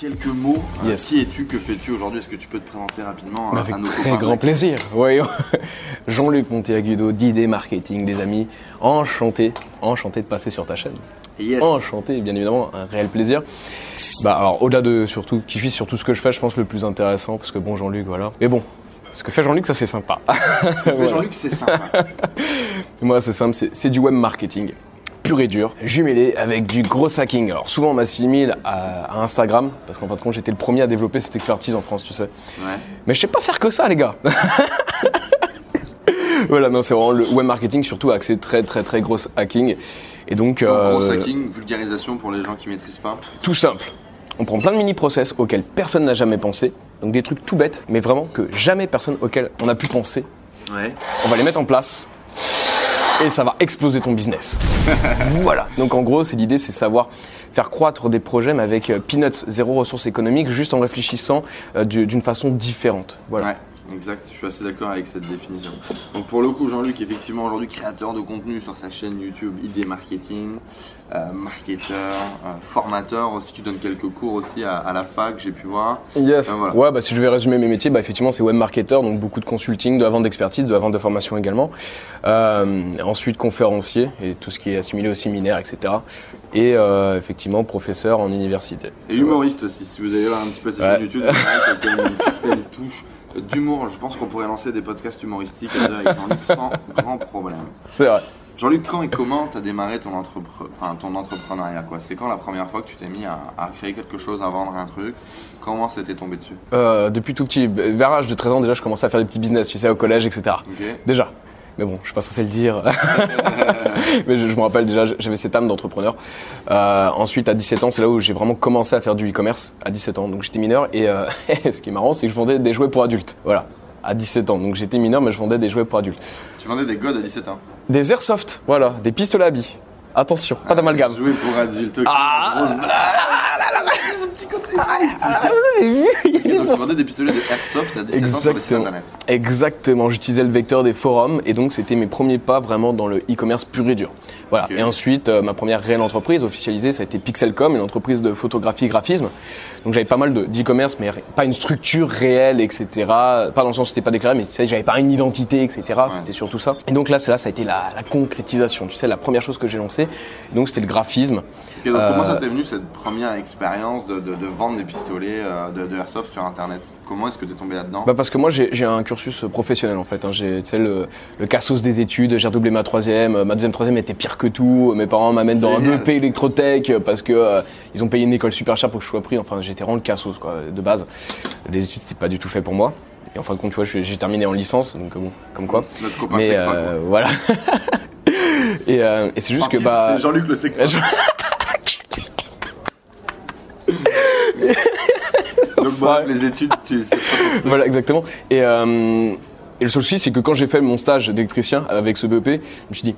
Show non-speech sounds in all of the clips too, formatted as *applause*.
Quelques mots, euh, Yes. qui es-tu, que fais-tu aujourd'hui? Est-ce que tu peux te présenter rapidement à, à avec nos très copains grand plaisir. Voyons. *laughs* Jean-Luc Monteagudo d'ID Marketing, les amis. Enchanté, enchanté de passer sur ta chaîne. Yes. Enchanté, bien évidemment, un réel plaisir. Bah alors au-delà de surtout qui suis sur tout ce que je fais, je pense le plus intéressant parce que bon Jean-Luc voilà. Mais bon, ce que fait Jean-Luc ça c'est sympa. Tu fais, *laughs* Voilà. Jean-Luc, c'est sympa. *laughs* Moi c'est simple, c'est du web marketing pur et dur, jumelé avec du gros hacking. Alors souvent on m'assimile à, à Instagram parce qu'en fin de compte j'étais le premier à développer cette expertise en France, tu sais. Ouais. Mais je sais pas faire que ça, les gars. *laughs* voilà, non, c'est vraiment le web marketing, surtout axé très très très gros hacking. Et donc, Donc, euh, Gros hacking, vulgarisation pour les gens qui maîtrisent pas. tout simple. On prend plein de mini-process auxquels personne n'a jamais pensé. Donc des trucs tout bêtes, mais vraiment que jamais personne auquel on a pu penser. Ouais. On va les mettre en place et ça va exploser ton business. *laughs* voilà. Donc en gros, c'est l'idée, c'est savoir faire croître des projets, mais avec euh, peanuts, zéro ressources économiques, juste en réfléchissant euh, du- d'une façon différente. Voilà. Ouais. Exact, je suis assez d'accord avec cette définition. Donc pour le coup, Jean-Luc, effectivement, aujourd'hui créateur de contenu sur sa chaîne YouTube ID Marketing, euh, marketeur, euh, formateur aussi, tu donnes quelques cours aussi à, à la fac, j'ai pu voir. Yes. Voilà. Ouais, bah, si je vais résumer mes métiers, bah, effectivement, c'est web marketeur, donc beaucoup de consulting, de la vente d'expertise, de la vente de formation également. Euh, ensuite, conférencier et tout ce qui est assimilé au séminaire, etc. Et euh, effectivement, professeur en université. Et humoriste aussi, si vous allez voir un petit peu sa Ouais. chaîne YouTube, qu'il y a une certaine touche d'humour. Je pense qu'on pourrait lancer des podcasts humoristiques avec Jean-Luc *laughs* sans grand problème. C'est vrai. Jean-Luc, quand et comment t'as démarré ton, entrepre- enfin, ton entrepreneuriat quoi? C'est quand la première fois que tu t'es mis à, à créer quelque chose, à vendre un truc? Comment ça t'est tombé dessus? Euh, depuis tout petit, vers l'âge de 13 ans, déjà, je commençais à faire des petits business, tu sais, au collège, etc. Déjà. Mais bon, je suis pas censé le dire. *laughs* Mais je, je me rappelle déjà, j'avais cette âme d'entrepreneur. Euh, ensuite, à 17 ans, c'est là où j'ai vraiment commencé à faire du e-commerce. À 17 ans, donc j'étais mineur. Et euh, *laughs* ce qui est marrant, c'est que je vendais des jouets pour adultes. Voilà. À 17 ans. Donc j'étais mineur, mais je vendais des jouets pour adultes. Tu vendais des godes à 17 ans. Des airsoft, voilà. Des pistolets à billes. Attention, pas d'amalgame. Jouer pour adultes. Ah Ce petit côté. Ah, vous avez vu Ok, donc tu vendais des pistolets de airsoft à 17 ans sur les sites Exactement. internet. Exactement, j'utilisais le vecteur des forums et donc c'était mes premiers pas vraiment dans le e-commerce pur et dur. Voilà. Et ensuite, euh, ma première réelle entreprise officialisée, ça a été Pixelcom, une entreprise de photographie graphisme. Donc j'avais pas mal de- d'e-commerce, mais pas une structure réelle, etc. Pas dans le sens c'était pas déclaré, mais tu sais, j'avais pas une identité, etc. C'était surtout ça. Et donc là, c'est là, ça a été la, la concrétisation. Tu sais, la première chose que j'ai lancée. Et donc c'était le graphisme. Ok, donc comment Euh, ça t'est venu cette première expérience de, de- de vendre des pistolets euh, de, de airsoft sur internet? Comment est-ce que t'es tombé là-dedans Bah parce que moi j'ai un cursus professionnel en fait. hein. J'ai tu sais, le, le cassos des études, j'ai redoublé ma troisième, ma deuxième troisième était pire que tout. Mes parents m'amènent dans un. BEP électrotech euh, parce que euh, ils ont payé une école super chère pour que je sois pris. Enfin j'étais vraiment le cassos quoi de base. Les études c'était pas du tout fait pour moi. Et en fin de compte tu vois j'ai terminé en licence donc bon comme quoi. Notre copain Mais pas, euh, voilà. *laughs* et euh, et c'est juste que bah C'est Jean-Luc le secteur. *laughs* *laughs* Donc bref, les études, tu truc. *laughs* Voilà, exactement. Et, euh, et le seul souci, c'est que quand j'ai fait mon stage d'électricien avec ce BEP, je me suis dit,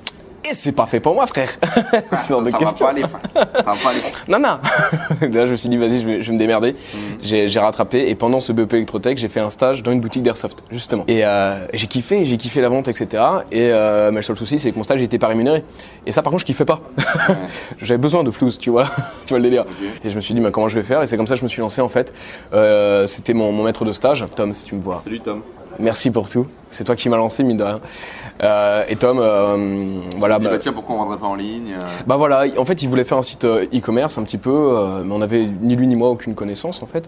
c'est pas fait pour moi, frère. Ah, *laughs* de ça, va pas aller. Ça va pas aller. *laughs* Non, non. *laughs* Là, je me suis dit, vas-y, je vais, je vais me démerder. Mhm. J'ai j'ai rattrapé. Et pendant ce BEP électrotech, j'ai fait un stage dans une boutique d'airsoft, justement. Et euh, j'ai kiffé, j'ai kiffé la vente, etc. Et euh, mais le seul souci, c'est que mon stage n'était pas rémunéré. Et ça, par contre, je kiffais pas. J'avais besoin de flouze, tu vois. tu vois le délire. Et je me suis dit, bah, comment je vais faire? Et c'est comme ça que je me suis lancé, en fait. Euh, C'était mon, mon maître de stage, Tom, si tu me vois. Salut Tom. Merci pour tout. C'est toi qui m'as lancé, mine de rien. Euh, et Tom, euh, voilà. Dis, bah- bah, tiens, pourquoi on vendrait pas en ligne euh, bah voilà, en fait, il voulait faire un site euh, e-commerce un petit peu, mais on avait ni lui ni moi aucune connaissance en fait.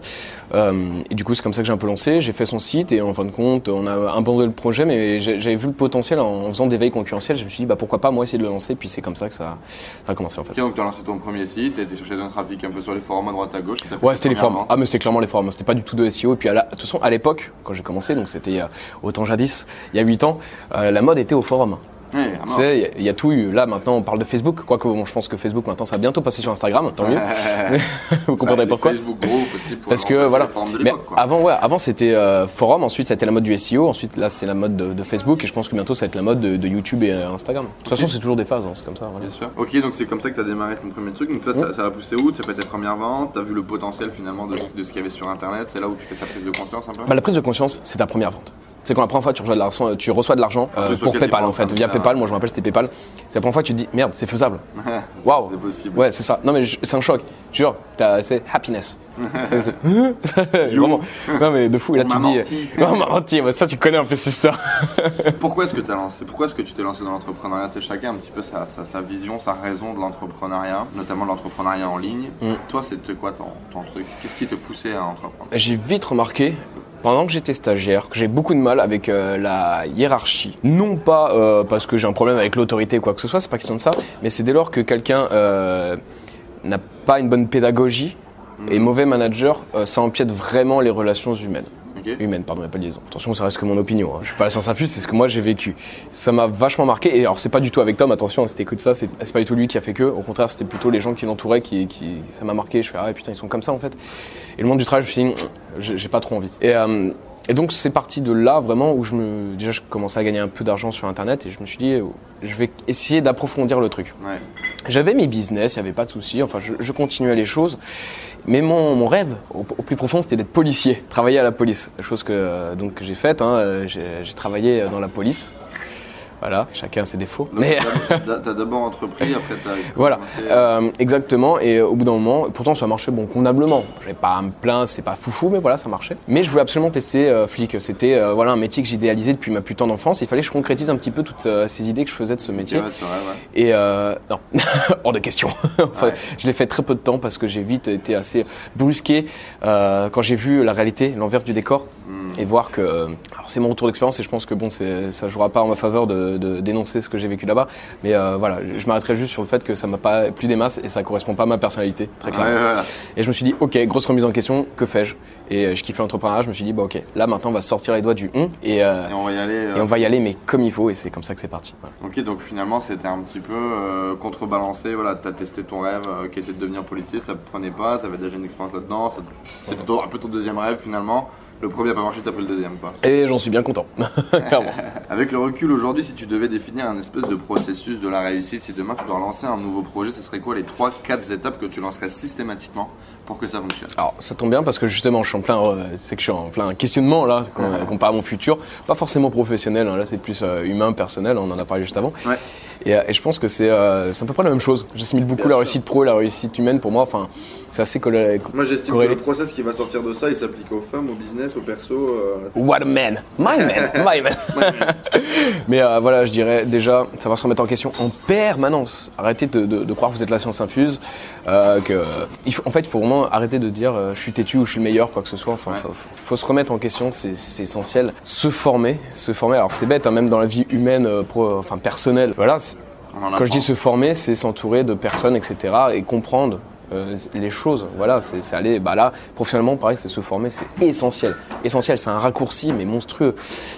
Et du coup, c'est comme ça que j'ai un peu lancé. J'ai fait son site et en fin de compte, on a abandonné le projet, mais j'avais vu le potentiel en faisant des veilles concurrentielles. Je me suis dit, bah pourquoi pas moi essayer de le lancer. Puis c'est comme ça que ça, ça a commencé en fait. Ok, donc tu as lancé ton premier site, tu été chercher un trafic un peu sur les forums à droite à gauche. Ouais, c'était les forums. Ah, mais c'était clairement les forums. C'était pas du tout de SEO. Et puis, à la, de toute façon, à l'époque, quand j'ai commencé, donc c'était autant jadis, il y a 8 ans, euh, la mode était au forum. Ouais, Tu sais, il y a- y, a tout eu. Là, maintenant, on parle de Facebook. Quoique, bon, je pense que Facebook, maintenant, ça va bientôt passer sur Instagram. Tant mieux. *laughs* Vous comprendrez pourquoi. Facebook aussi pour Parce que voilà. Mais quoi. avant, ouais, avant c'était euh, forum, ensuite ça a été la mode du SEO, ensuite là c'est la mode de, de Facebook et je pense que bientôt ça va être la mode de, de YouTube et euh, Instagram. De toute façon, c'est toujours des phases, hein, c'est comme ça. voilà. Bien sûr. Ok, donc c'est comme ça que tu as démarré ton premier truc. Donc ça, ça, ça va pousser où? Tu as fait tes premières ventes, tu as vu le potentiel finalement de, ce- de ce qu'il y avait sur Internet? C'est là où tu fais ta prise de conscience un peu? Bah, la prise de conscience, c'est ta première vente. C'est quand la première fois tu reçois de l'argent, tu reçois de l'argent euh, Ah, sur pour PayPal en fait, via. PayPal. Moi je me rappelle c'était PayPal. C'est la première fois que tu te dis merde, c'est faisable. Waouh. *laughs* C'est possible. Ouais, c'est ça. Non mais c'est un choc. Jure, t'as- c'est happiness. *laughs* *laughs* Vraiment. Non mais de fou. Et là On tu te dis, menti. on m'a menti. Ça tu connais un peu cette histoire. Pourquoi est-ce que tu as lancé Pourquoi est-ce que tu t'es lancé dans l'entrepreneuriat? Tu sais, chacun a un petit peu sa, sa- sa vision, sa raison de l'entrepreneuriat, notamment l'entrepreneuriat en ligne. Mm. Toi, c'était quoi ton, ton truc? Qu'est-ce qui te poussait à entreprendre? J'ai vite remarqué, pendant que j'étais stagiaire, que j'ai beaucoup de mal avec euh, la hiérarchie. Non pas euh, parce que j'ai un problème avec l'autorité ou quoi que ce soit, c'est pas question de ça, mais c'est dès lors que quelqu'un euh, n'a pas une bonne pédagogie et mauvais manager, ça empiète vraiment les relations humaines. Humaines, pardon, et pas de liaison. Attention, ça reste que mon opinion. Hein. Je suis pas la science infuse, c'est ce que moi j'ai vécu. Ça m'a vachement marqué. Et alors, c'est pas du tout avec Tom, attention, si t'écoutes ça, c'est pas du tout lui qui a fait que. Au contraire, c'était plutôt les gens qui l'entouraient qui, qui. Ça m'a marqué. Je fais, ah putain, ils sont comme ça en fait. Et le monde du travail, je me suis dit, j'ai pas trop envie. Et, euh, et donc, c'est parti de là vraiment où je me. Déjà, je commençais à gagner un peu d'argent sur internet et je me suis dit, oh, je vais essayer d'approfondir le truc. Ouais. J'avais mes business, il n'y avait pas de souci. Enfin, je, je continuais les choses. Mais mon, mon rêve, au, au plus profond, c'était d'être policier, travailler à la police. Chose que, euh, donc, que j'ai faite. hein. Euh, j'ai travaillé dans la police. Voilà, chacun ses défauts. Donc, Mais t'as- d'abord entrepris, *laughs* après t'as voilà, euh, exactement. Et au bout d'un moment, pourtant ça marchait bon convenablement. J'avais pas à me plaindre, c'est pas foufou, mais voilà, ça marchait. Mais je voulais absolument tester euh, flic. C'était euh, voilà un métier que j'idéalisais depuis ma putain d'enfance. Il fallait que je concrétise un petit peu toutes euh, ces idées que je faisais de ce métier. Ouais, c'est vrai, ouais. Et non, *laughs* hors de question. *laughs* Enfin, Ouais. Je l'ai fait très peu de temps parce que j'ai vite été assez brusqué quand j'ai vu la réalité, l'envers du décor, Hmm. et voir que. Alors c'est mon retour d'expérience et je pense que bon, ça jouera pas en ma faveur de, de dénoncer ce que j'ai vécu là-bas. Mais euh, voilà, je m'arrêterai juste sur le fait que ça m'a pas plu des masses et ça correspond pas à ma personnalité, très Ouais, clairement. Et je me suis dit, ok, grosse remise en question, que fais-je? Et euh, je kiffais l'entrepreneuriat, je me suis dit, bah ok, là maintenant on va sortir les doigts du on et, euh, Et on va y aller. euh, et on va y aller, mais comme il faut, et c'est comme ça que c'est parti. Voilà. Ok, donc finalement c'était un petit peu contrebalancé. Voilà, t'as testé ton rêve qui était de devenir policier, ça te prenait pas, t'avais déjà une expérience là-dedans, c'était un peu ton deuxième rêve finalement. Le premier a pas marché, t'as pris le deuxième quoi. Et j'en suis bien content. *laughs* Clairement. *laughs* Avec le recul aujourd'hui, si tu devais définir un espèce de processus de la réussite, si demain tu dois lancer un nouveau projet, ce serait quoi les 3-4 étapes que tu lancerais systématiquement pour que ça fonctionne? Alors ça tombe bien parce que justement je suis en plein, euh, c'est que je suis en plein questionnement là, compare à mon futur, pas forcément professionnel, hein, là c'est plus euh, humain, personnel, on en a parlé juste avant. Ouais. Et, euh, et je pense que c'est euh, à peu près la même chose. J'assimile beaucoup Bien la sûr. réussite pro et la réussite humaine pour moi, enfin c'est assez collé. Moi j'estime Corrélé. process qui va sortir de ça, il s'applique aux femmes, au business, au perso. euh, What a man, *laughs* my man, my man. Mais euh, voilà, je dirais déjà savoir se remettre en question en permanence. Arrêtez de, de- de croire que vous êtes la science infuse. euh, que il faut- en fait, il faut vraiment arrêter de dire euh, je suis têtu ou je suis le meilleur, quoi que ce soit. Enfin, Ouais. faut, faut se remettre en question, c'est essentiel. Se former, se former. Alors c'est bête, hein, même dans la vie humaine, euh, pro- enfin personnelle. Voilà. Quand je dis se former, c'est s'entourer de personnes, etc. et comprendre euh, les choses. Voilà, c'est aller. Bah là, professionnellement, pareil, c'est se former, c'est essentiel. Essentiel, c'est un raccourci, mais monstrueux.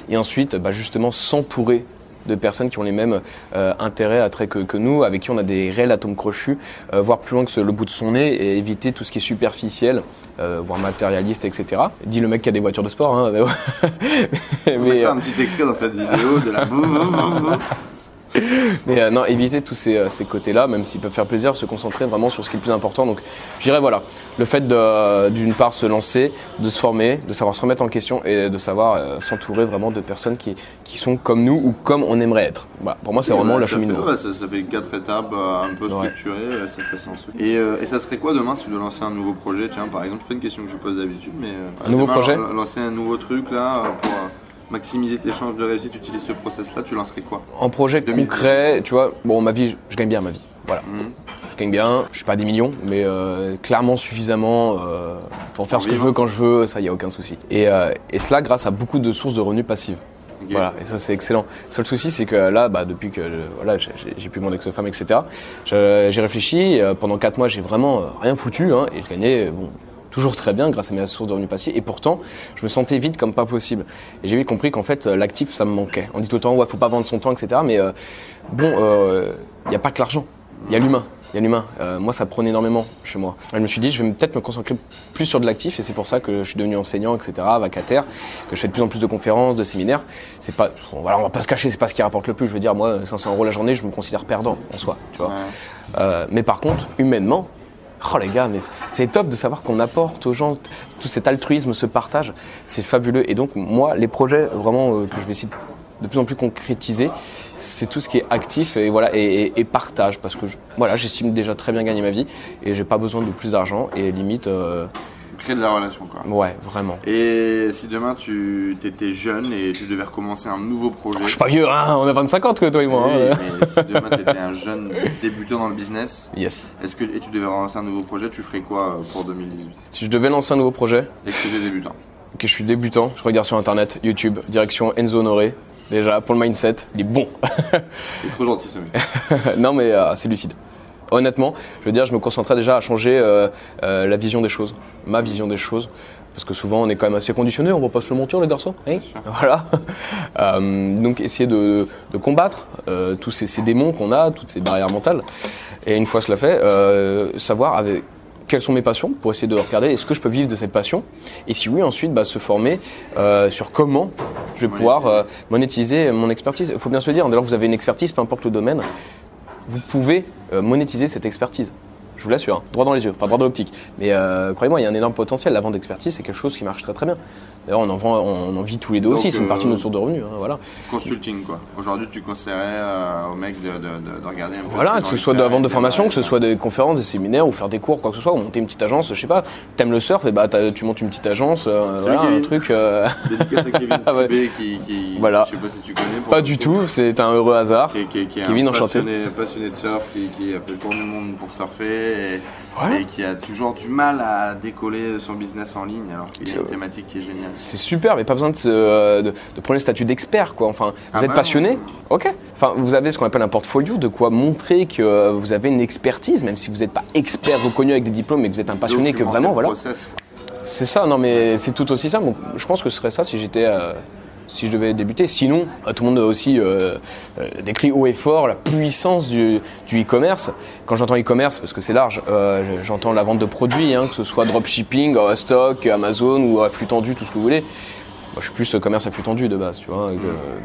Et ensuite, bah, justement, s'entourer de personnes qui ont les mêmes euh, intérêts, attraits que, que nous, avec qui on a des réels atomes crochus, euh, voir plus loin que le bout de son nez et éviter tout ce qui est superficiel, euh, voire matérialiste, etc. Dit le mec qui a des voitures de sport. Hein, *laughs* mais ouais. On va Mais, faire un petit extrait dans cette vidéo de la *laughs* Mais euh, non, éviter tous ces, euh, ces côtés-là, même s'ils peuvent faire plaisir, se concentrer vraiment sur ce qui est le plus important. Donc, je dirais voilà, le fait de, d'une part se lancer, de se former, de savoir se remettre en question et de savoir euh, s'entourer vraiment de personnes qui, qui sont comme nous ou comme on aimerait être. Voilà, pour moi, c'est vraiment bah, la cheminement. ouais, ça, ça fait quatre étapes euh, un peu Ouais. structurées, euh, ça fait sens. Et, euh, et ça serait quoi demain si tu dois lancer un nouveau projet? Tiens, par exemple, c'est pas une question que je pose d'habitude, mais euh, Un nouveau demain, projet? lan- Lancer un nouveau truc là euh, pour euh, maximiser tes chances de réussite, utiliser ce process-là, tu lancerais quoi En projet 2010. concret, tu vois, bon, ma vie, je, je gagne bien ma vie. Voilà. Mhm. Je gagne bien, je suis pas des millions, mais euh, clairement suffisamment euh, pour faire ce que je veux quand je veux, ça y a aucun souci. Et, euh, et cela grâce à beaucoup de sources de revenus passifs. Ok. Voilà, et ça c'est excellent. Le seul souci c'est que là, bah, depuis que je- voilà, j'ai- plus mon ex-femme, etc., j'ai réfléchi, pendant 4 mois j'ai vraiment rien foutu, hein, et je gagnais bon, toujours très bien grâce à mes sources de revenus passifs. Et pourtant, je me sentais vite comme pas possible. Et j'ai vite compris qu'en fait, euh, l'actif, ça me manquait. On dit tout le temps, ouais, faut pas vendre son temps, etc. Mais euh, bon, il n'y a pas que l'argent, il y a l'humain. Il y a l'humain. Euh, moi, ça prenait énormément chez moi. Je me suis dit, je vais peut-être me concentrer plus sur de l'actif, et c'est pour ça que je suis devenu enseignant, etc., vacataire, que je fais de plus en plus de conférences, de séminaires. C'est pas, voilà, on va pas se cacher, c'est pas ce qui rapporte le plus. Je veux dire, moi, 500 euros la journée, je me considère perdant en soi, tu vois. Euh, mais par contre, humainement, Oh les gars, mais c'est top de savoir qu'on apporte aux gens tout cet altruisme, ce partage, c'est fabuleux. Et donc moi, les projets vraiment euh, que je vais essayer de plus en plus concrétiser, c'est tout ce qui est actif et voilà et, partage parce que voilà, j'estime déjà très bien gagner ma vie et j'ai pas besoin de plus d'argent et limite. Euh, Créer de la relation quoi. Ouais, vraiment. Et si demain tu étais jeune et tu devais recommencer un nouveau projet. je suis pas vieux, hein, on a 25 ans que toi et moi. Hein. mais si demain tu étais un jeune débutant dans le business, yes. est-ce que et tu devais lancer un nouveau projet, tu ferais quoi euh, pour 2018 Si je devais lancer un nouveau projet. Et que tu étais débutant? Que je suis débutant, je regarde sur internet, YouTube, direction Enzo Honoré, déjà pour le mindset, il est bon. *laughs* il est trop gentil ce mec. non mais euh, c'est lucide. Honnêtement, je veux dire, je me concentrais déjà à changer euh, euh, la vision des choses, ma vision des choses. Parce que souvent on est quand même assez conditionné, on va pas se le mentir les garçons. Hein *laughs* voilà. donc essayer de, combattre tous ces, ces démons qu'on a, toutes ces barrières mentales. Et une fois cela fait, savoir avec quelles sont mes passions pour essayer de regarder est-ce que je peux vivre de cette passion? Et si oui ensuite bah, se former euh, sur comment je vais pouvoir euh, monétiser mon expertise. Il faut bien se le dire, que vous avez une expertise, peu importe le domaine, vous pouvez euh, monétiser cette expertise je vous l'assure, hein. droit dans les yeux, enfin droit dans l'optique. Mais euh, croyez-moi, il y a un énorme potentiel. La vente d'expertise, c'est quelque chose qui marche très très bien. D'ailleurs, on en vend, on en vit tous les deux aussi. C'est une partie de notre euh, source de revenus. Hein, voilà. Consulting quoi. Aujourd'hui, tu conseillerais euh, aux mecs de, regarder un peu. Voilà, que ce soit de la vente de formation, que ce soit des conférences, des séminaires, ou faire des cours, quoi que ce soit, ou monter une petite agence. Je sais pas. T'aimes le surf, et bah tu montes une petite agence, voilà, un truc. *laughs* Dédicace à Kevin *laughs* ah qui, qui, voilà. Je sais pas si tu connais. Pas du tout. C'est un heureux hasard. Qui, Kevin, enchanté. Passionné, passionné de surf, qui, a fait le tour du monde pour surfer. Et et qui a toujours du mal à décoller son business en ligne alors qu'il y a une thématique qui est géniale. C'est super, mais pas besoin de, de, de prendre le statut d'expert quoi. Enfin, vous ah êtes bah passionné, ok. Enfin, vous avez ce qu'on appelle un portfolio, de quoi montrer que vous avez une expertise, même si vous n'êtes pas expert reconnu avec des diplômes, mais que vous êtes un passionné que vraiment, voilà. C'est ça, non mais c'est tout aussi ça. je pense que ce serait ça si j'étais euh, si je devais débuter. Sinon, euh, tout le monde aussi euh, euh, décrit haut et fort la puissance du, e-commerce. Quand j'entends e-commerce, parce que c'est large, j'entends la vente de produits, hein, que ce soit dropshipping, stock, Amazon ou à flux tendu, tout ce que vous voulez. Moi, je suis plus commerce à flux tendu de base, tu vois,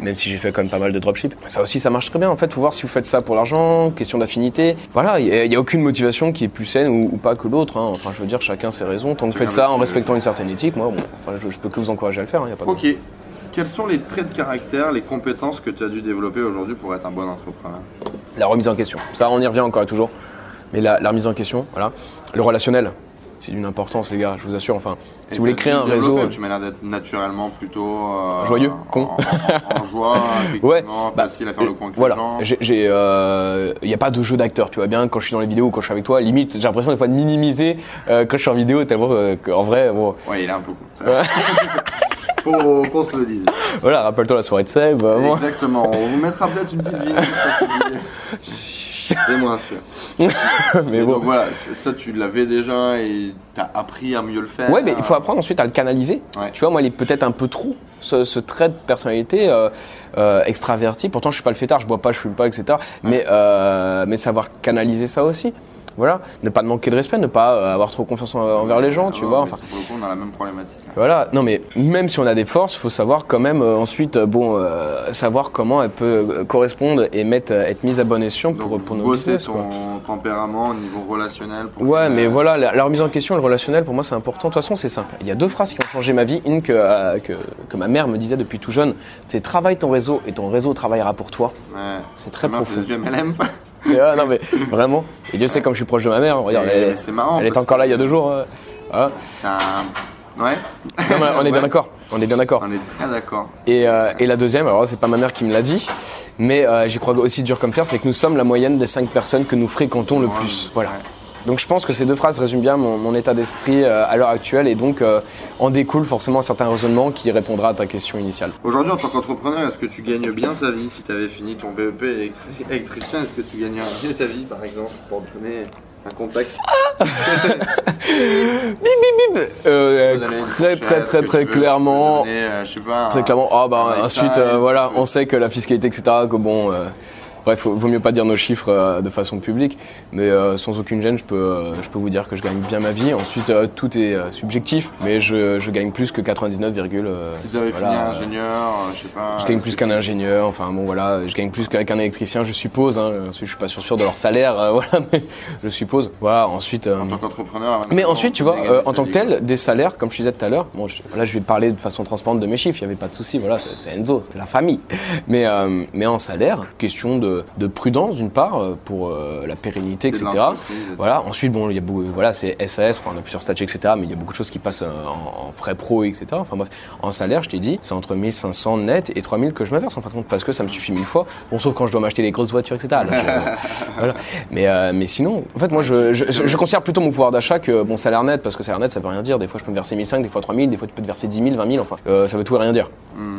même si j'ai fait quand même pas mal de dropship. Ça aussi, ça marche très bien. En fait, faut voir si vous faites ça pour l'argent, question d'affinité. Voilà, il n'y a, aucune motivation qui est plus saine ou, pas que l'autre. Hein. Enfin, je veux dire, chacun ses raisons. Tant que vous faites ça en respectant une certaine éthique, moi, bon, enfin, je, peux que vous encourager à le faire. Hein, y a pas de ok. Quels sont les traits de caractère, les compétences que tu as dû développer aujourd'hui pour être un bon entrepreneur? La remise en question. Ça, on y revient encore et toujours. Mais la, remise en question, voilà. Le relationnel, c'est d'une importance, les gars, je vous assure. Enfin, si vous voulez créer un réseau. Tu m'as l'air d'être naturellement plutôt. Euh, joyeux, con. En, joie, *laughs* ouais, bah, facile à faire le con Voilà, il n'y euh, a pas de jeu d'acteur, tu vois bien, quand je suis dans les vidéos ou quand je suis avec toi, limite, j'ai l'impression des fois de minimiser euh, quand je suis en vidéo, tellement qu'en vrai. Bon... Ouais, il est un peu con. *laughs* Faut qu'on se le dise. Voilà, rappelle-toi la soirée de Seb. Exactement, on vous mettra peut-être une petite vidéo. C'est moins sûr. *laughs* mais bon. Donc voilà, ça tu l'avais déjà et t'as appris à mieux le faire. Ouais, mais il faut apprendre ensuite à le canaliser. Tu vois, moi, il est peut-être un peu trop ce, trait de personnalité euh, euh, extraverti. Pourtant, je suis pas le fêtard, je bois pas, je fume pas, etc. Mais, euh, mais savoir canaliser ça aussi voilà, ne pas manquer de respect, ne pas euh, avoir trop confiance envers les gens, tu vois. Enfin, pour le coup, on a la même problématique. Voilà, non mais même si on a des forces, il faut savoir quand même euh, ensuite, euh, bon, savoir comment elle peut correspondre et mettre, être mise à bon escient pour, pour nos bosser ton tempérament au niveau relationnel. ouais, mais voilà, la, remise en question, le relationnel, pour moi, c'est important. De toute façon, c'est simple. Il y a deux phrases qui ont changé ma vie. Une que, que, que ma mère me disait depuis tout jeune, c'est travaille ton réseau et ton réseau travaillera pour toi. Ouais. C'est très profond. *laughs* Ah, non, mais vraiment. Et Dieu sait, comme je suis proche de ma mère, regarde, elle, c'est marrant. Elle est encore là il y a deux jours. Euh, c'est un. Ouais. on est bien d'accord. On est bien d'accord. On est très d'accord. Et, euh, et, la deuxième, alors c'est pas ma mère qui me l'a dit, mais euh, j'y crois aussi dur comme fer, c'est que nous sommes la moyenne des cinq personnes que nous fréquentons le plus. Voilà. Donc je pense que ces deux phrases résument bien mon, état d'esprit euh, à l'heure actuelle et donc euh, en découle forcément un certain raisonnement qui répondra à ta question initiale. Aujourd'hui en tant qu'entrepreneur, est-ce que tu gagnes bien ta vie? Si tu avais fini ton BEP électricien, est-ce que tu gagnes bien ta vie par exemple? Pour donner un contexte ah Bip bip bip. Euh, une très très très très clairement. peux donner, euh, je sais pas, Très clairement. Ah bah un ensuite euh, voilà, on sait que la fiscalité etc. Que bon. Bref, vaut vaut mieux pas dire nos chiffres euh, de façon publique, mais euh, sans aucune gêne, je peux, euh, je peux vous dire que je gagne bien ma vie. Ensuite, tout est subjectif, mais je, je gagne plus que 99, euh, Si tu avais voilà, fini ingénieur, je sais pas. je gagne plus qu'un ingénieur, enfin bon voilà, je gagne plus qu'un électricien, je suppose. Hein. Ensuite, je suis pas sûr, sûr de leur salaire, euh, *laughs* voilà, mais je suppose. Voilà, ensuite. euh, En tant qu'entrepreneur. mais ensuite, tu vois, euh, en tant que tel, des salaires, comme je disais tout à l'heure, bon, je, là, je vais parler de façon transparente de mes chiffres, il n'y avait pas de souci, voilà, c'est Enzo, c'était la famille. Mais, mais en salaire, question de, de prudence d'une part, euh, pour euh, la pérennité, etc. Voilà, ensuite, bon, il y a beaucoup, voilà, c'est SAS, on a plusieurs statuts, etc., mais il y a beaucoup de choses qui passent euh, en, en frais pro, etc. Enfin bref, en salaire, je t'ai dit, c'est entre 1500 net et 3000 que je me verse, en fin de compte, parce que ça me suffit mille fois. Bon, sauf quand je dois m'acheter les grosses voitures, etc. *laughs* Voilà. Mais, euh, mais sinon, en fait, moi, je, je, je- je considère plutôt mon pouvoir d'achat que mon salaire net, parce que salaire net, ça veut rien dire. Des fois, je peux me verser 1500, des fois 3000, des fois, tu peux te verser 10 000, 20 000, enfin, euh, ça veut tout et rien dire.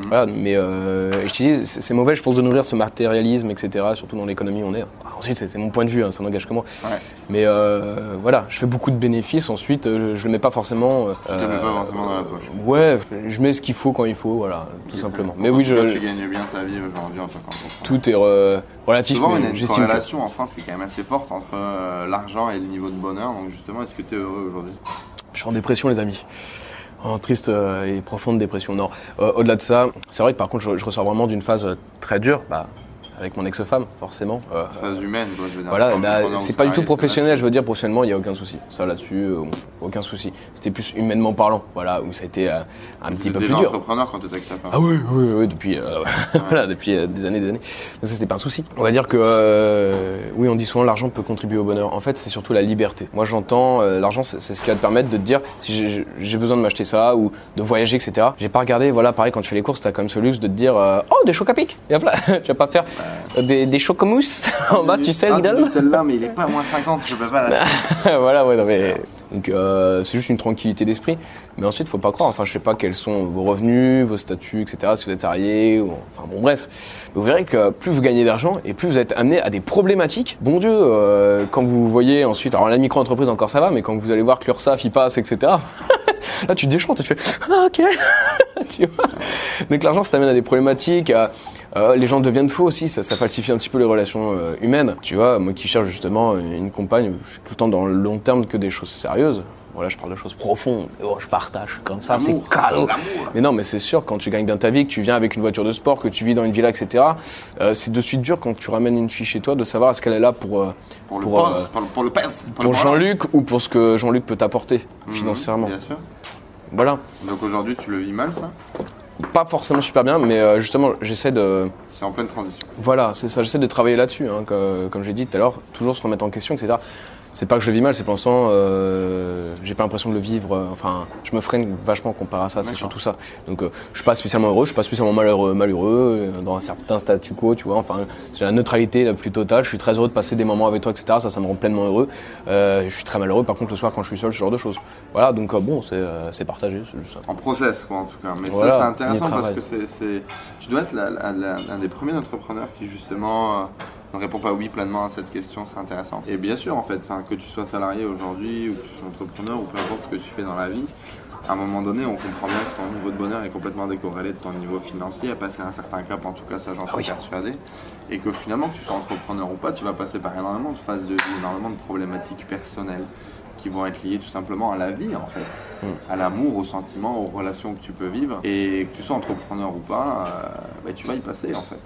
Voilà, mais je te dis, c'est mauvais, je pense, de nourrir ce matérialisme, etc., surtout dans l'économie on est. Ensuite, c'est mon point de vue, hein, ça n'engage que moi. Ouais. Mais euh, voilà, je fais beaucoup de bénéfices, ensuite, euh, je le mets pas forcément. euh, Tu te mets pas forcément dans la poche. Ouais, je mets ce qu'il faut quand il faut, voilà, tout simplement. Mais oui, je, Tu gagnes bien ta vie aujourd'hui en tant tout est relatif, Souvent, il y a une corrélation en France qui est quand même assez forte entre l'argent et le niveau de bonheur. Donc, justement, est-ce que tu es heureux aujourd'hui? Je suis en dépression, les amis. En triste et profonde dépression. Non. Euh, Au-delà de ça, c'est vrai que par contre, je, je ressors vraiment d'une phase très dure, bah, avec mon ex-femme, forcément. Euh, Phase humaine, quoi, je veux dire. Voilà, bah, c'est pas du tout professionnel, je veux dire, professionnellement, il n'y a aucun souci. Ça là-dessus, euh, aucun souci. C'était plus humainement parlant, voilà, où ça a été euh, un petit peu plus dur. entrepreneur quand tu étais avec ta femme. Ah oui, oui, oui, depuis, euh, *laughs* voilà, depuis des années, des années. Donc ça, c'était pas un souci. On va dire que, oui, on dit souvent l'argent peut contribuer au bonheur. En fait, c'est surtout la liberté. Moi, j'entends, l'argent, c'est ce qui va te permettre de te dire si j'ai- besoin de m'acheter ça ou de voyager, etc. J'ai pas regardé, voilà, pareil, quand tu fais les courses, t'as quand même ce luxe de te dire, oh, des chocs à pic. Et hop là, *laughs* tu vas pas faire des, des *laughs* en bas, tu sais, Ah, Lidl. là, mais il est pas à moins de 50, je peux pas la *laughs* voilà, ouais, non, mais. Donc, euh, c'est juste une tranquillité d'esprit. Mais ensuite, faut pas croire. Enfin, je sais pas quels sont vos revenus, vos statuts, etc. Si vous êtes salarié, ou. Enfin, bon, bref. Vous verrez que plus vous gagnez d'argent et plus vous êtes amené à des problématiques. Bon Dieu, euh, quand vous voyez ensuite. Alors, la micro-entreprise, encore ça va, mais quand vous allez voir que l'URSSAF, il passe, etc. *laughs* là, tu te déchantes et tu fais Ah, ok. tu vois Donc, l'argent, ça t'amène à des problématiques. à- euh, les gens deviennent faux aussi, ça, ça falsifie un petit peu les relations euh, humaines. Tu vois, moi qui cherche justement une compagne, je suis tout le temps dans le long terme que des choses sérieuses. Voilà, je parle de choses profondes. Oh, je partage comme ça, c'est cadeau. l'amour. Mais non, mais c'est sûr, quand tu gagnes bien ta vie, que tu viens avec une voiture de sport, que tu vis dans une villa, etc., euh, c'est de suite dur quand tu ramènes une fille chez toi de savoir est-ce qu'elle est là pour, euh, Pour le Pour, euh, le- pour le PES, pour pour le Jean-Luc ou pour ce que Jean-Luc peut t'apporter Mhm, financièrement. Bien sûr. Voilà. Donc aujourd'hui, tu le vis mal, ça? Pas forcément super bien, mais euh, justement, j'essaie de. C'est en pleine transition. Voilà, c'est ça, j'essaie de travailler là-dessus, hein, comme, comme j'ai dit tout à l'heure, toujours se remettre en question, etc. C'est pas que je le vis mal, c'est pour l'instant, euh, j'ai pas l'impression de le vivre. euh, enfin, je me freine vachement comparé à ça, c'est surtout ça. Donc, euh, je suis pas spécialement heureux, je suis pas spécialement malheureux, malheureux euh, dans un certain statu quo, tu vois. Enfin, c'est la neutralité la plus totale. Je suis très heureux de passer des moments avec toi, etc. Ça, ça me rend pleinement heureux. Euh, je suis très malheureux, par contre, le soir quand je suis seul, ce genre de choses. Voilà, donc bon, c'est partagé, c'est juste ça. En process, quoi, en tout cas. Mais Voilà, ça, c'est intéressant parce que c'est, tu dois être la- la- la- l'un des premiers entrepreneurs qui, justement, ne répond pas oui pleinement à cette question. C'est intéressant. Et bien sûr, en fait, que tu sois salarié aujourd'hui ou que tu sois entrepreneur ou peu importe ce que tu fais dans la vie, à un moment donné, on comprend bien que ton niveau de bonheur est complètement décorrélé de ton niveau financier, à passer un certain cap, en tout cas, ça j'en suis oui. persuadé. Et que finalement, que tu sois entrepreneur ou pas, tu vas passer par énormément de phases de vie, énormément de problématiques personnelles qui vont être liées tout simplement à la vie, en fait à l'amour, aux sentiments, aux relations que tu peux vivre. Et que tu sois entrepreneur ou pas, euh, bah, tu vas y passer en fait.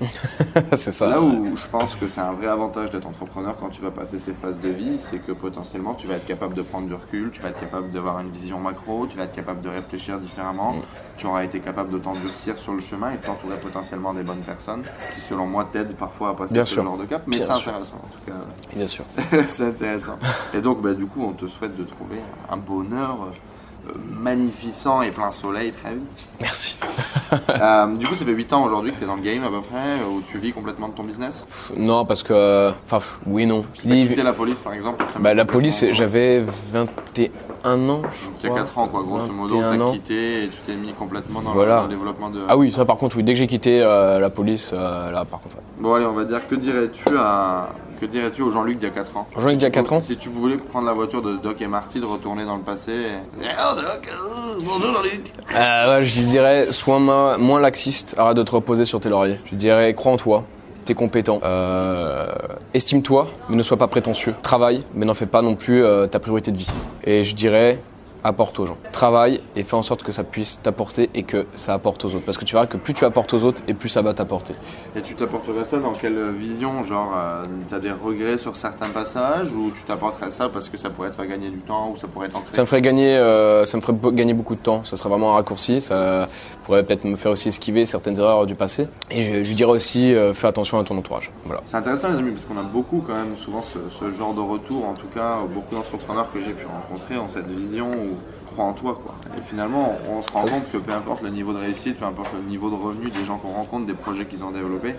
*laughs* c'est ça. Là où je pense que c'est un vrai avantage d'être entrepreneur quand tu vas passer ces phases de vie, c'est que potentiellement tu vas être capable de prendre du recul, tu vas être capable d'avoir une vision macro, tu vas être capable de réfléchir différemment, tu auras été capable de t'endurcir sur le chemin et de t'entourer potentiellement des bonnes personnes, ce qui selon moi t'aide parfois à passer Bien ce sûr. genre de cap, mais c'est intéressant en tout cas. Bien sûr. *laughs* c'est intéressant. Et donc, bah, du coup, on te souhaite de trouver un bonheur euh, magnificent et plein soleil très vite. Merci. Euh, *laughs* du coup, ça fait 8 ans aujourd'hui que tu es dans le game à peu près, où tu vis complètement de ton business? Non, parce que. Enfin, oui, non. Tu as quitté la police par exemple Bah, la police, j'avais 21 ans, je Donc, il y a crois. 4 ans, quoi, grosso modo, tu 21 as ans. quitté et tu t'es mis complètement dans, le- Voilà. dans le développement de. Ah oui, ça par contre, oui. Dès que j'ai quitté euh, la police, euh, là, par contre. ouais. Bon, allez, on va dire, que dirais-tu à. Que dirais-tu au Jean-Luc d'il y a 4 ans Jean-Luc d'il y a 4 ans Si tu voulais prendre la voiture de Doc et Marty, de retourner dans le passé. Et... Oh Doc, euh, bonjour Jean-Luc. Euh, ouais, je lui dirais, sois mo- moins laxiste, arrête de te reposer sur tes lauriers. Je lui dirais, crois en toi, t'es compétent. Euh, Estime-toi, mais ne sois pas prétentieux. Travaille, mais n'en fais pas non plus euh, ta priorité de vie. Et je dirais, apporte aux gens. Travaille et fais en sorte que ça puisse t'apporter et que ça apporte aux autres. Parce que tu verras que plus tu apportes aux autres et plus ça va t'apporter. Et tu t'apporterais ça dans quelle vision Genre, euh, t'as des regrets sur certains passages ou tu t'apporterais ça parce que ça pourrait te faire gagner du temps ou ça pourrait t'ancrer Ça me ferait gagner, euh, ça me ferait gagner beaucoup de temps. Ça serait vraiment un raccourci. Ça pourrait peut-être me faire aussi esquiver certaines erreurs du passé. Et je, je lui dirais aussi, euh, fais attention à ton entourage. Voilà. C'est intéressant les amis parce qu'on a beaucoup quand même souvent ce, ce genre de retour, en tout cas beaucoup d'entrepreneurs que j'ai pu rencontrer ont cette vision où en toi quoi. Et finalement on se rend compte que peu importe le niveau de réussite, peu importe le niveau de revenu des gens qu'on rencontre, des projets qu'ils ont développés,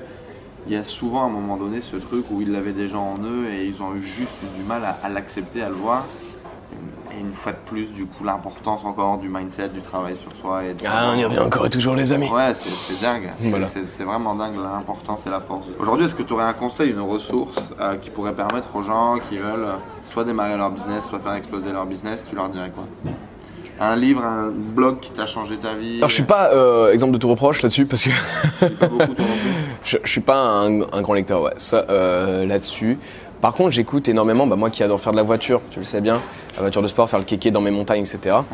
il y a souvent à un moment donné ce truc où ils l'avaient déjà en eux et ils ont eu juste du mal à, à l'accepter, à le voir. Et une fois de plus, du coup, l'importance encore du mindset, du travail sur soi. Et de Ah, on y revient encore et toujours, les amis. Ouais, c'est dingue. C'est- Voilà. C'est c'est vraiment dingue l'importance et la force. Aujourd'hui, est-ce que tu aurais un conseil, une ressource euh, qui pourrait permettre aux gens qui veulent euh, soit démarrer leur business, soit faire exploser leur business Tu leur dirais quoi? Un livre, un blog qui t'a changé ta vie Alors, je suis pas euh, exemple de tout reproche là-dessus parce que *laughs* pas beaucoup toi *laughs* je, je suis pas un, un grand lecteur, ouais. Ça, euh, là-dessus. Par contre, j'écoute énormément, bah, moi qui adore faire de la voiture, tu le sais bien, la voiture de sport, faire le kéké dans mes montagnes, etc. *laughs*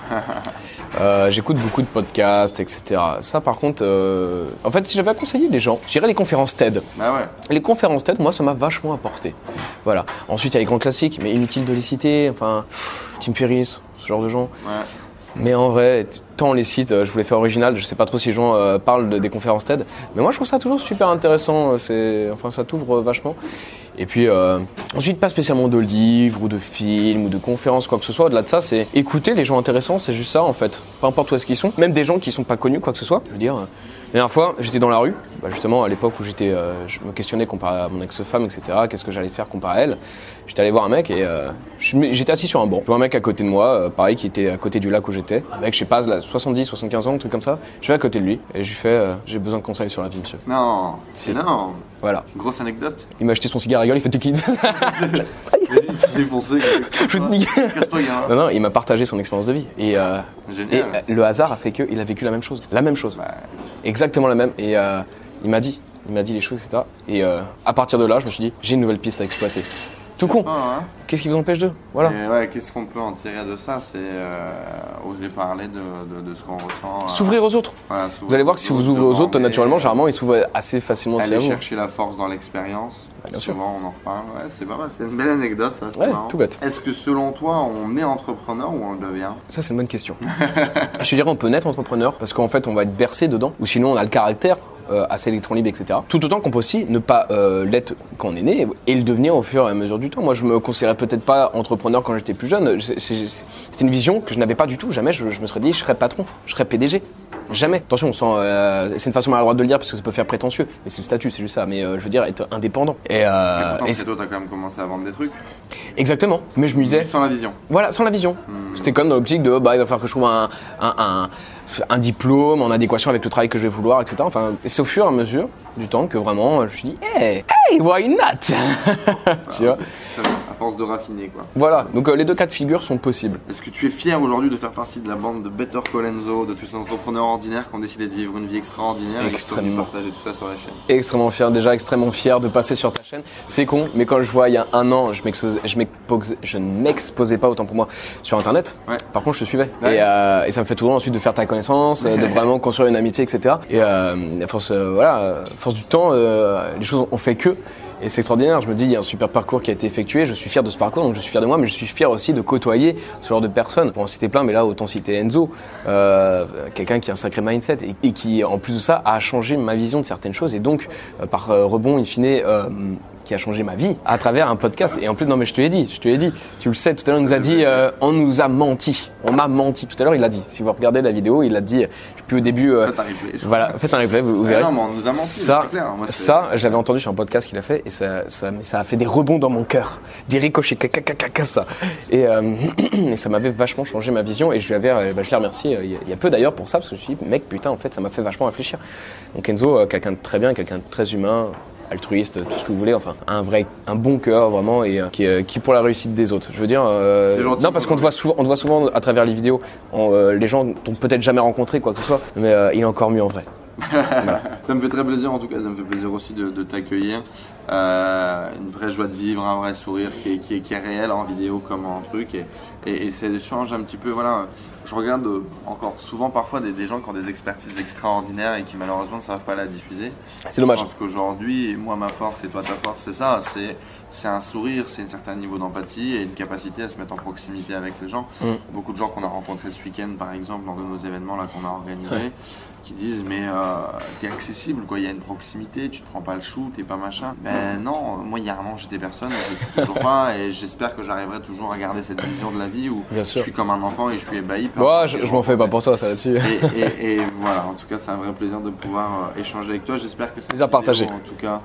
Euh, j'écoute beaucoup de podcasts, etc. Ça, par contre, euh, en fait, si j'avais à conseiller les gens, j'irais les conférences TED. Ouais. Les conférences TED, moi, ça m'a vachement apporté. Voilà. Ensuite, il y a les grands classiques, mais inutile de les citer. Enfin, pff, Tim Ferriss, ce genre de gens. Ouais. Mais en vrai, tant les sites, euh, je voulais faire original, je sais pas trop si les gens euh, parlent de- des conférences TED, mais moi je trouve ça toujours super intéressant, euh, c'est, enfin ça t'ouvre vachement. Et puis euh, ensuite, pas spécialement de livres ou de films ou de conférences, quoi que ce soit, au-delà de ça, c'est écouter les gens intéressants, c'est juste ça en fait, peu importe où est-ce qu'ils sont, même des gens qui sont pas connus, quoi que ce soit. Je veux dire, la dernière fois, j'étais dans la rue, bah, justement à l'époque où j'étais, euh, je me questionnais comparé à mon ex-femme, etc., qu'est-ce que j'allais faire comparé à elle. J'étais allé voir un mec et euh, j'étais assis sur un banc. Je vois un mec à côté de moi, euh, pareil, qui était à côté du lac où j'étais. Un mec, je sais pas, là, 70, 75 ans, un truc comme ça. Je vais à côté de lui et je lui fais J'ai besoin de conseils sur la vie, monsieur. Non, c'est énorme. Voilà. Grosse anecdote. Il m'a acheté son cigare à gueule, il fait T'es qui *laughs* Défoncé. Je te. Non, non, il m'a partagé son expérience de vie. Et, le hasard a fait qu'il a vécu la même chose. La même chose. Bah, Exactement la même. Et euh, il m'a dit. Il m'a dit les choses, etc. Et euh, à partir de là, je me suis dit J'ai une nouvelle piste à exploiter. Tout con. ah, hein. Qu'est-ce qui vous empêche d'eux? Voilà. Ouais, qu'est-ce qu'on peut en tirer de ça? C'est euh, oser parler de, de- de ce qu'on ressent. euh, S'ouvrir aux autres. voilà, Vous allez voir que si vous ouvrez aux autres, naturellement, euh, généralement, ils s'ouvrent assez facilement aussi à Aller vous. chercher la force dans l'expérience. bien sûr. Souvent, on en reparle. Ouais, c'est pas mal. C'est une belle anecdote, ça. Ouais, marrant. tout bête. Est-ce que selon toi, on est entrepreneur ou on le devient? Ça, c'est une bonne question. *laughs* je dirais, on peut naître entrepreneur parce qu'en fait, on va être bercé dedans, ou sinon, on a le caractère euh, assez électron libre, etc. Tout autant qu'on peut aussi ne pas euh, l'être quand on est né et le devenir au fur et à mesure du temps. Moi, je me considérais peut-être pas entrepreneur quand j'étais plus jeune. C'était une vision que je n'avais pas du tout. Jamais je, je me serais dit, je serais patron, je serais PDG. Jamais. Attention, on sent, euh, c'est une façon maladroite de le dire parce que ça peut faire prétentieux, mais c'est le statut, c'est juste ça. Mais euh, je veux dire, être indépendant. Et, euh, Et toi, t'as quand même commencé à vendre des trucs. exactement. Mais je me disais, Sans la vision. voilà, sans la vision. C'était comme dans l'optique de, bah, il va falloir que je trouve un, un, un, un diplôme en adéquation avec le travail que je vais vouloir, etc. Enfin, et c'est au fur et à mesure du temps que vraiment, je me suis dit, hey, hey, why not? *laughs* Tu vois? À force de raffiner, quoi. Voilà, donc euh, les deux cas de figure sont possibles. Est-ce que tu es fier aujourd'hui de faire partie de la bande de Better Colenso, de tous ces entrepreneurs ordinaires qui ont décidé de vivre une vie extraordinaire et qui Extrêmement. partager tout ça sur la chaîne? Extrêmement fier, déjà extrêmement fier de passer sur ta chaîne. C'est con, mais quand je vois il y a un an, je, ne m'exposais pas autant pour moi sur Internet. Ouais. Par contre, je te suivais. Ouais. Et, euh, et ça me fait toujours ensuite de faire ta connaissance, euh, de vraiment construire une amitié, etc. Et à force, euh, voilà, euh, à force du temps, les choses ont fait que. Et c'est extraordinaire. Je me dis, il y a un super parcours qui a été effectué. Je suis fier de ce parcours, donc je suis fier de moi, mais je suis fier aussi de côtoyer ce genre de personnes. Pour en citer plein, mais là, autant citer Enzo, euh, quelqu'un qui a un sacré mindset et, et qui, en plus de ça, a changé ma vision de certaines choses. Et donc, euh, par euh, rebond, in fine, qui a changé ma vie à travers un podcast. Et en plus, non, mais je te l'ai dit, je te l'ai dit. Tu le sais, tout à l'heure, on nous a dit, euh, on nous a menti. On m'a menti. Tout à l'heure, il l'a dit. Si vous regardez la vidéo, il l'a dit. Puis au début, euh, Faites un replay. voilà, faites un replay, vous, vous Ah verrez. non, mais on nous a menti, ça, clair. Moi, ça, j'avais entendu sur un podcast qu'il a fait et ça, ça, a fait des rebonds dans mon cœur, des ricochets, caca, caca, caca, ça. Et, euh, *clears throat* et ça m'avait vachement changé ma vision et je lui avais, bah, je l'ai remercié il y a- il peu d'ailleurs pour ça parce que je me suis dit, mec, putain, en fait, ça m'a fait vachement réfléchir. Donc Enzo, quelqu'un de très bien, quelqu'un de très humain, altruiste, tout ce que vous voulez, enfin un vrai, un bon cœur vraiment et euh, qui, est- qui pour la réussite des autres. Je veux dire, euh, C'est gentil, non parce qu'on te voit souvent, on te voit souvent à travers les vidéos, on, euh, les gens t'ont peut-être jamais rencontré quoi que ce soit, mais euh, il est encore mieux en vrai. *laughs* Ça me fait très plaisir en tout cas, ça me fait plaisir aussi de, de t'accueillir. Euh, une vraie joie de vivre, un vrai sourire qui est, qui est, qui est réel en vidéo comme en truc. Et, et, et un petit peu, voilà. Je regarde euh, encore souvent parfois des, des gens qui ont des expertises extraordinaires et qui malheureusement ne savent pas la diffuser. C'est dommage. Je pense qu'aujourd'hui, moi ma force et toi ta force, c'est ça. C'est c'est un sourire, c'est un certain niveau d'empathie et une capacité à se mettre en proximité avec les gens. Mm. Beaucoup de gens qu'on a rencontrés ce week-end, par exemple, lors de nos événements là qu'on a organisés, qui disent mais euh, t'es accessible quoi, il y a une proximité, tu te prends pas le chou, t'es pas machin. Ben non, moi il y a un an j'étais personne, je suis toujours *laughs* pas et j'espère que j'arriver toujours à garder cette vision de la vie où Bien sûr. je suis comme un enfant et je suis ébahi. Ouais, je, je m'en fais pas pour toi ça là-dessus. Et, et- *laughs* et voilà, en tout cas, c'est un vrai plaisir de pouvoir euh, échanger avec toi. J'espère que cette Plaisir partagé. en tout cas,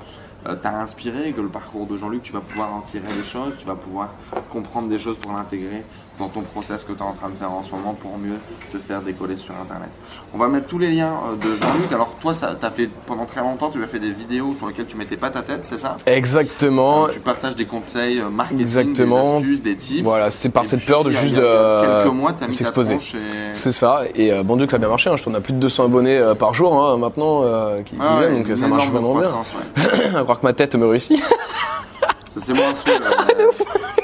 t'a inspiré, que le parcours de Jean-Luc, tu vas pouvoir en tirer des choses, tu vas pouvoir comprendre des choses pour l'intégrer dans ton process que tu es en train de faire en ce moment pour mieux te faire décoller sur Internet. On va mettre tous les liens euh, de Jean-Luc. Alors toi, ça, as fait pendant très longtemps, tu as fait des vidéos sur lesquelles tu mettais pas ta tête, c'est ça? Exactement. Tu partages des conseils euh, marketing, Exactement. des astuces, des tips. Voilà, c'était par Et cette puis, peur de juste de quelques mois, t'as mis ta s'exposer. et- C'est ça, et euh, bon Dieu que ça a bien marché, hein. je tourne à plus de 200 abonnés euh, par jour hein, maintenant euh, qui, qui Ah viennent, donc ça marche vraiment bien. ouais. *coughs* à croire que ma tête me réussit. Ça c'est moins sûr. *laughs*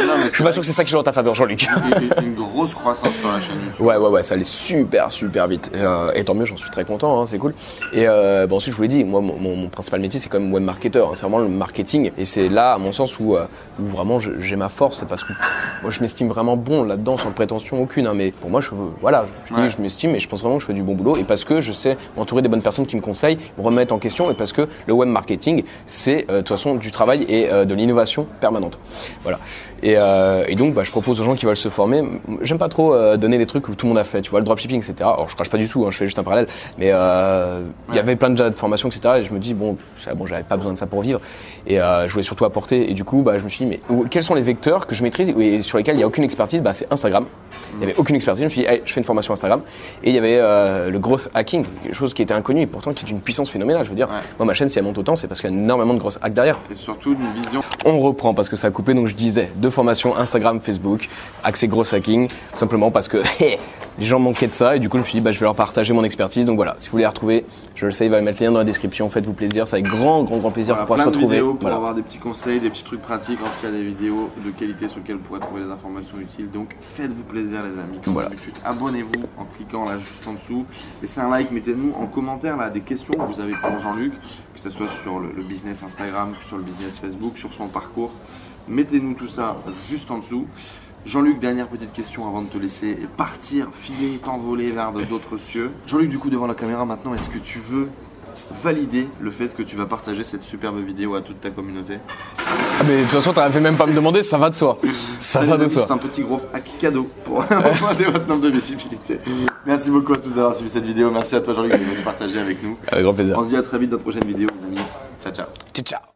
euh, Non, mais Je suis pas sûr que c'est ça qui joue en ta faveur, Jean-Luc. une, une grosse croissance sur la chaîne YouTube. Ouais, ouais, ouais, ça allait super, super vite. Et, euh, et tant mieux, j'en suis très content, hein, c'est cool. Et euh, ensuite, je vous l'ai dit, moi, mon, principal métier, c'est quand même web marketeur. hein, c'est vraiment le marketing. Et c'est là, à mon sens, où, euh, où vraiment j'ai ma force. C'est parce que moi, je m'estime vraiment bon là-dedans, sans prétention aucune. hein, mais pour moi, je, voilà, je, dis, Ouais. je m'estime et je pense vraiment que je fais du bon boulot. Et parce que je sais m'entourer des bonnes personnes qui me conseillent, me remettent en question. Et parce que le web marketing, c'est euh, de toute façon du travail et euh, de l'innovation permanente. Voilà. Et, euh, et donc, bah, je propose aux gens qui veulent se former. J'aime pas trop euh, donner des trucs où tout le monde a fait, tu vois, le dropshipping, etc. Alors, je crache pas du tout, hein, je fais juste un parallèle. Mais euh, il y avait plein de, formations, etc. Et je me dis, bon, bon j'avais pas besoin de ça pour vivre. Et je voulais surtout apporter. Et du coup, bah, je me suis dit, mais quels sont les vecteurs que je maîtrise et sur lesquels il n'y a aucune expertise? Bah, C'est Instagram. Il n'y avait aucune expertise. Je me suis dit, hey, je fais une formation Instagram. Et il y avait le growth hacking, quelque chose qui était inconnu et pourtant qui est une puissance phénoménale. Je veux dire, Ouais. moi, ma chaîne, si elle monte autant, c'est parce qu'il y a énormément de growth hack derrière. Et surtout une vision. On reprend parce que ça a coupé, donc je disais deux Instagram, Facebook, accès gros hacking, tout simplement parce que *laughs* les gens manquaient de ça et du coup je me suis dit bah, je vais leur partager mon expertise. Donc voilà, si vous voulez la retrouver, je le sais, il va mettre les liens dans la description, faites-vous plaisir, c'est avec grand grand grand plaisir Voilà, qu'on pourra plein se retrouver. vidéos pour Voilà. avoir des petits conseils, des petits trucs pratiques, en tout cas des vidéos de qualité sur lesquelles vous pourrez trouver des informations utiles. Donc faites-vous plaisir les amis. Comme Voilà. abonnez-vous en cliquant là juste en dessous. Laissez un like, mettez-nous en commentaire là des questions que vous avez pour Jean-Luc, que ce soit sur le, le business Instagram, sur le business Facebook, sur son parcours. Mettez-nous tout ça juste en dessous. Jean-Luc, dernière petite question avant de te laisser partir, filer, t'envoler vers d'autres cieux. Jean-Luc, du coup, devant la caméra maintenant, est-ce que tu veux valider le fait que tu vas partager cette superbe vidéo à toute ta communauté? Ah, mais de toute façon t'aurais fait même pas me demander, ça va de soi. Ça va de soi. C'est un petit gros hack cadeau pour *laughs* augmenter votre nombre de visibilité. Merci beaucoup à tous d'avoir suivi cette vidéo. Merci à toi Jean-Luc de venir partager avec nous. Avec grand plaisir. On se dit à très vite dans de prochaine vidéo, les amis. Ciao, ciao. Ciao ciao.